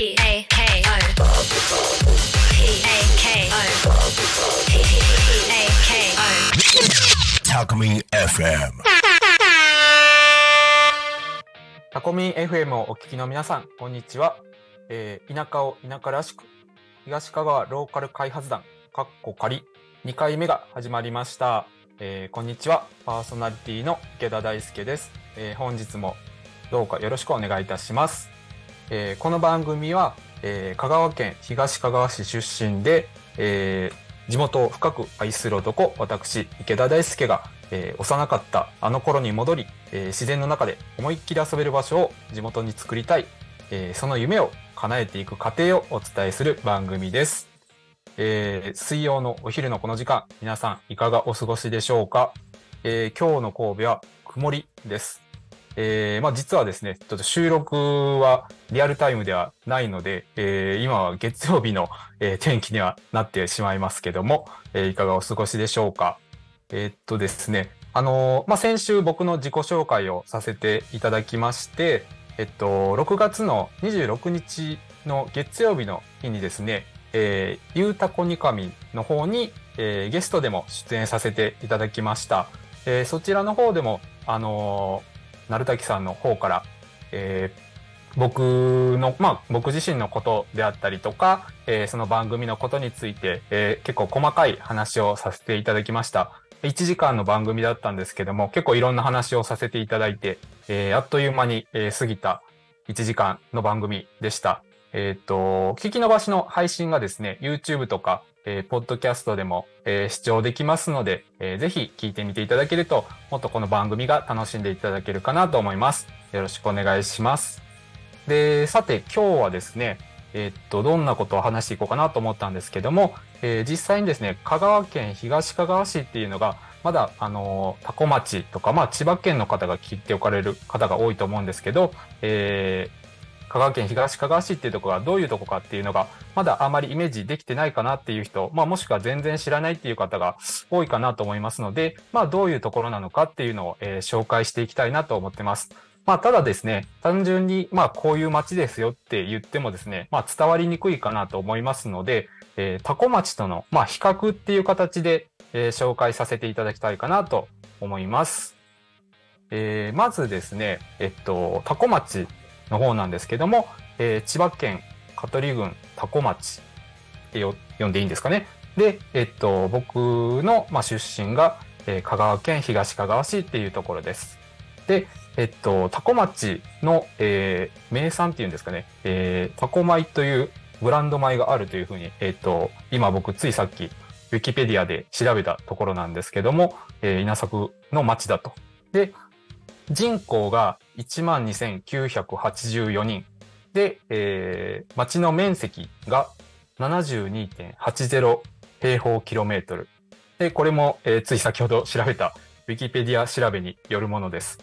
P A K O P A K O P A K O Talkme FM. タコミン FM をお聞きの皆さん、こんにちは。えー田舎を田舎らしく、東香川ローカル開発団、かっこ仮、2回目が始まりました。えーこんにちは。パーソナリティの池田大輔です。えー本日もどうかよろしくお願いいたします。えーこの番組は、えー香川県東香川市出身で、えー地元を深く愛する男、私、池田大輔が、えー幼かったあの頃に戻り、えー自然の中で思いっきり遊べる場所を地元に作りたい、えーその夢を叶えていく過程をお伝えする番組です。えー水曜のお昼のこの時間、皆さんいかがお過ごしでしょうか、えー今日の神戸は曇りです。えーまあ実はですね、ちょっと収録はリアルタイムではないので、えー今は月曜日の、えー天気にはなってしまいますけども、えいかがお過ごしでしょうかえーっとですね、あのまあ、先週僕の自己紹介をさせていただきまして、えっと、6月の26日の月曜日の日にですね、えー、ゆうたこにかみの方に、えーゲストでも出演させていただきました。えーそちらの方でも、あのー、なるたきさんの方から、えー僕の、まあ、僕自身のことであったりとか、えーその番組のことについて、えー結構細かい話をさせていただきました。1時間の番組だったんですけども、結構いろんな話をさせていただいて、えーあっという間に、えー過ぎた1時間の番組でした。えっ、と、聞き逃しの配信がですね、YouTube とか、えーポッドキャストでも、えー視聴できますので、えーぜひ聞いてみていただけると、もっとこの番組が楽しんでいただけるかなと思います。よろしくお願いします。で、さて今日はですね、えーっと、どんなことを話していこうかなと思ったんですけども、えー実際にですね、香川県東香川市っていうのが、まだ、あのー、タコ町とか、まあ、千葉県の方が聞いておかれる方が多いと思うんですけど、えー香川県東香川市っていうところがどういうとこかっていうのが、まだあまりイメージできてないかなっていう人、まあもしくは全然知らないっていう方が多いかなと思いますので、まあどういうところなのかっていうのを、えー紹介していきたいなと思ってます。まあただですね、単純にまあこういう街ですよって言ってもですね、まあ伝わりにくいかなと思いますので、えータコ町とのまあ比較っていう形で、えー紹介させていただきたいかなと思います。えーまずですね、えっと、タコ町の方なんですけども、えー千葉県香取郡多古町って呼んでいいんですかね。で、えっと、僕の、まあ、出身が、えー香川県東香川市っていうところです。で、えっと、多古町の、えー名産っていうんですかね、えー、タコ米というブランド米があるというふうに、えっと、今僕ついさっき、ウィキペディアで調べたところなんですけども、えー稲作の町だと。で、人口が12,984人。で、えー、町の面積が72.80平方キロメートル。で、これも、えーつい先ほど調べたウィキペディア調べによるものです。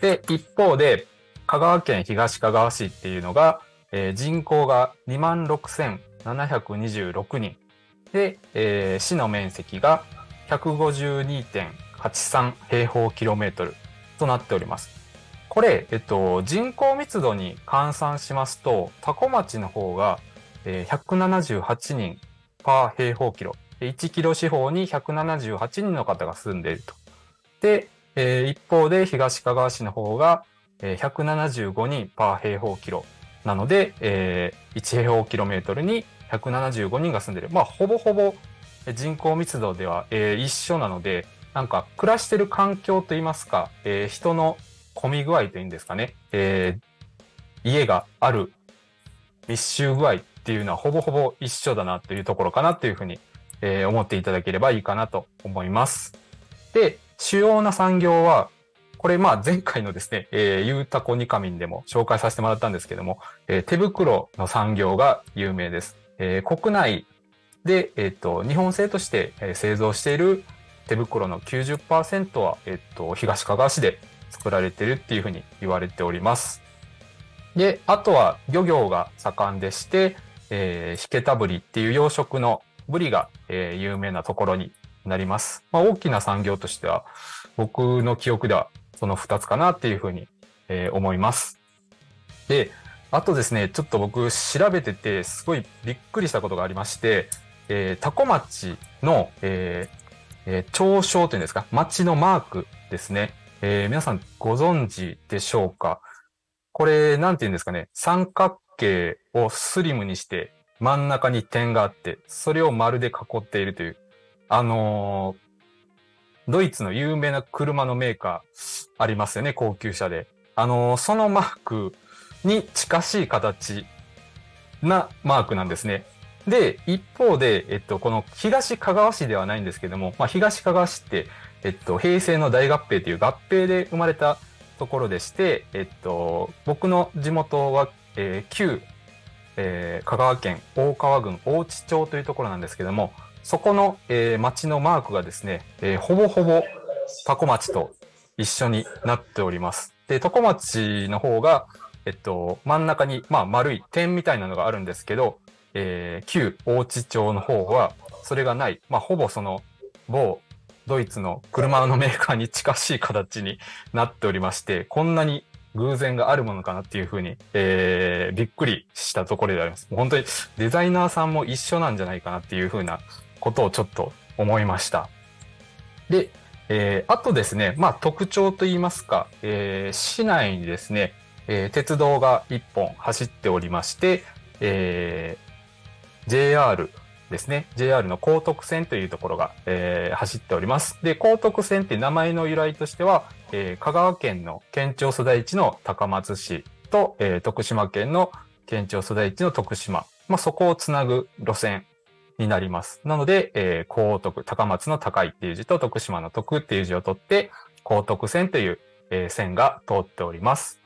で、一方で、香川県東香川市っていうのが、えー人口が26,726人。で、えー市の面積が152.83平方キロメートルとなっております。これ、えっと、人口密度に換算しますと、多古町の方が、えー178人パー平方キロ。1キロ四方に178人の方が住んでいると。で、えー一方で東香川市の方が、えー175人パー平方キロ。なので、えー1平方キロメートルに175人が住んでいる。まあ、ほぼほぼ人口密度では、えー一緒なので、なんか暮らしてる環境といいますか、えー人の混み具合というんですかね、えー家がある密集具合っていうのはほぼほぼ一緒だなというところかなというふうに、えー思っていただければいいかなと思います。で、主要な産業は、これまあ前回のですね、えー、ゆうたこにかみんでも紹介させてもらったんですけども、えー手袋の産業が有名です。えー国内で、えっ、と、日本製として、製造している手袋の90%は、えっ、と、東かがわ市で作られてるっていうふうに言われております。で、あとは漁業が盛んでして、えー、ヒケタブリっていう養殖のブリが、えー有名なところになります。まあ、大きな産業としては、僕の記憶ではその2つかなっていうふうに、えー思います。で、あとですね、ちょっと僕調べてて、すごいびっくりしたことがありまして、えー、タコ町の、えーえー町章というんですか、町のマークですね。えー皆さんご存知でしょうか？これ、なんて言うんですかね、三角形をスリムにして、真ん中に点があって、それを丸で囲っているという、あのードイツの有名な車のメーカーありますよね、高級車で。あのーそのマークに近しい形なマークなんですね。で、一方で、えっと、この東香川市ではないんですけども、まあ、東香川市って、えっと、平成の大合併という合併で生まれたところでして、えっと、僕の地元は、えー旧、えー香川県大川郡大地町というところなんですけども、そこの、えー町のマークがですね、えーほぼほぼタコ町と一緒になっております。で、タコ町の方が、えっと、真ん中に、まあ、丸い点みたいなのがあるんですけど、えー旧大地町の方は、それがない、まあ、ほぼその、某ドイツの車のメーカーに近しい形になっておりまして、こんなに偶然があるものかなっていうふうに、えーびっくりしたところであります。本当にデザイナーさんも一緒なんじゃないかなっていうふうなことをちょっと思いました。で、えーあとですね、まあ特徴といいますか、えー市内にですね、えー鉄道が一本走っておりまして、えー JR ですね。JR の高徳線というところが、えー走っております。で、高徳線って名前の由来としては、えー香川県の県庁所在地の高松市と、えー徳島県の県庁所在地の徳島。まあ、そこをつなぐ路線になります。なので、えー高徳、高松の高いっていう字と徳島の徳っていう字を取って、高徳線という、えー線が通っております。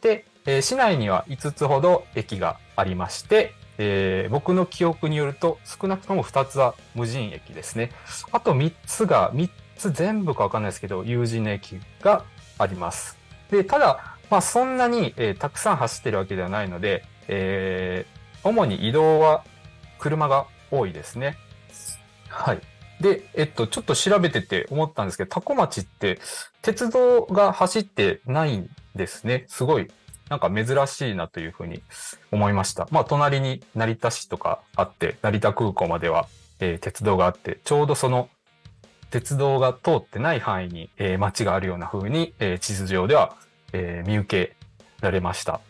で、えー市内には5つほど駅がありまして、えー僕の記憶によると少なくとも2つは無人駅ですね。あと3つが、3つ全部かわかんないですけど、有人駅があります。で、ただ、まあそんなに、えーたくさん走ってるわけではないので、えー主に移動は車が多いですね。はい。で、えっと、ちょっと調べてて思ったんですけど、タコ町って鉄道が走ってないんですね。すごい、なんか珍しいなというふうに思いました。まあ、隣に成田市とかあって、成田空港までは、えー鉄道があって、ちょうどその鉄道が通ってない範囲に、えー街があるような風に、えー地図上では、えー見受けられました。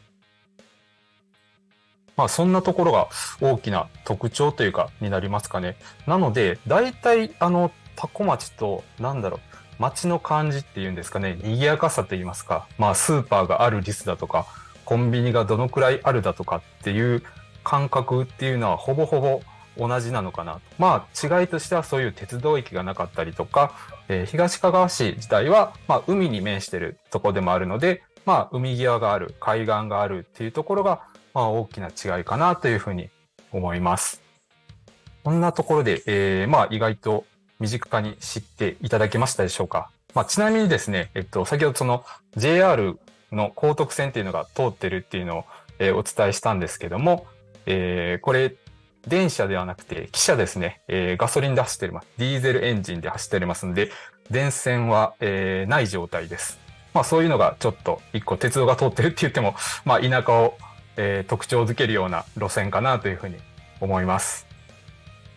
まあそんなところが大きな特徴というかになりますかね。なので、大体あのタコ町となんだろう、街の感じっていうんですかね、賑やかさといいますか、まあスーパーがある率だとか、コンビニがどのくらいあるだとかっていう感覚っていうのはほぼほぼ同じなのかなと。まあ違いとしてはそういう鉄道駅がなかったりとか、えー東かがわ市自体は、まあ、海に面してるとこでもあるので、まあ、海際がある、海岸があるっていうところが、まあ、大きな違いかなというふうに思います。こんなところで、えーまあ、意外と身近に知っていただけましたでしょうか？まあ、ちなみにですね、えっと、先ほどその JR の高徳線っていうのが通ってるっていうのを、えーお伝えしたんですけども、えーこれ、電車ではなくて、汽車ですね。えーガソリンで走っております。ディーゼルエンジンで走っておりますので、電線は、えーない状態です。まあそういうのがちょっと一個鉄道が通ってるって言っても、まあ田舎を、えー特徴づけるような路線かなというふうに思います。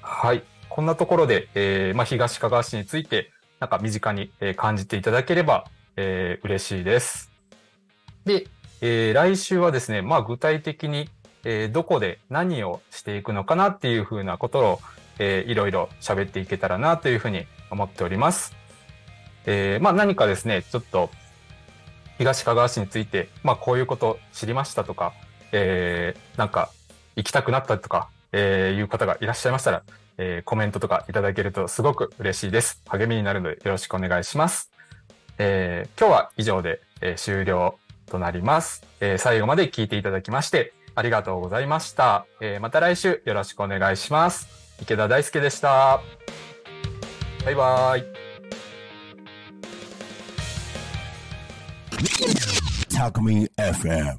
はい。こんなところで、えーまあ東かがわ市について、なんか身近に感じていただければ、えー嬉しいです。で、えー来週はですね、まあ具体的に、えーどこで何をしていくのかなっていうふうなことを、えーいろいろ喋っていけたらなというふうに思っております。えーまあ何かですね、ちょっと東かがわ市について、まあこういうこと知りましたとか、えーなんか行きたくなったとか、えーいう方がいらっしゃいましたら、えーコメントとかいただけるとすごく嬉しいです。励みになるのでよろしくお願いします。えー今日は以上で、えー終了となります、えー最後まで聞いていただきましてありがとうございました。えーまた来週よろしくお願いします。池田大輔でした。バイバイ。Talk Me FM.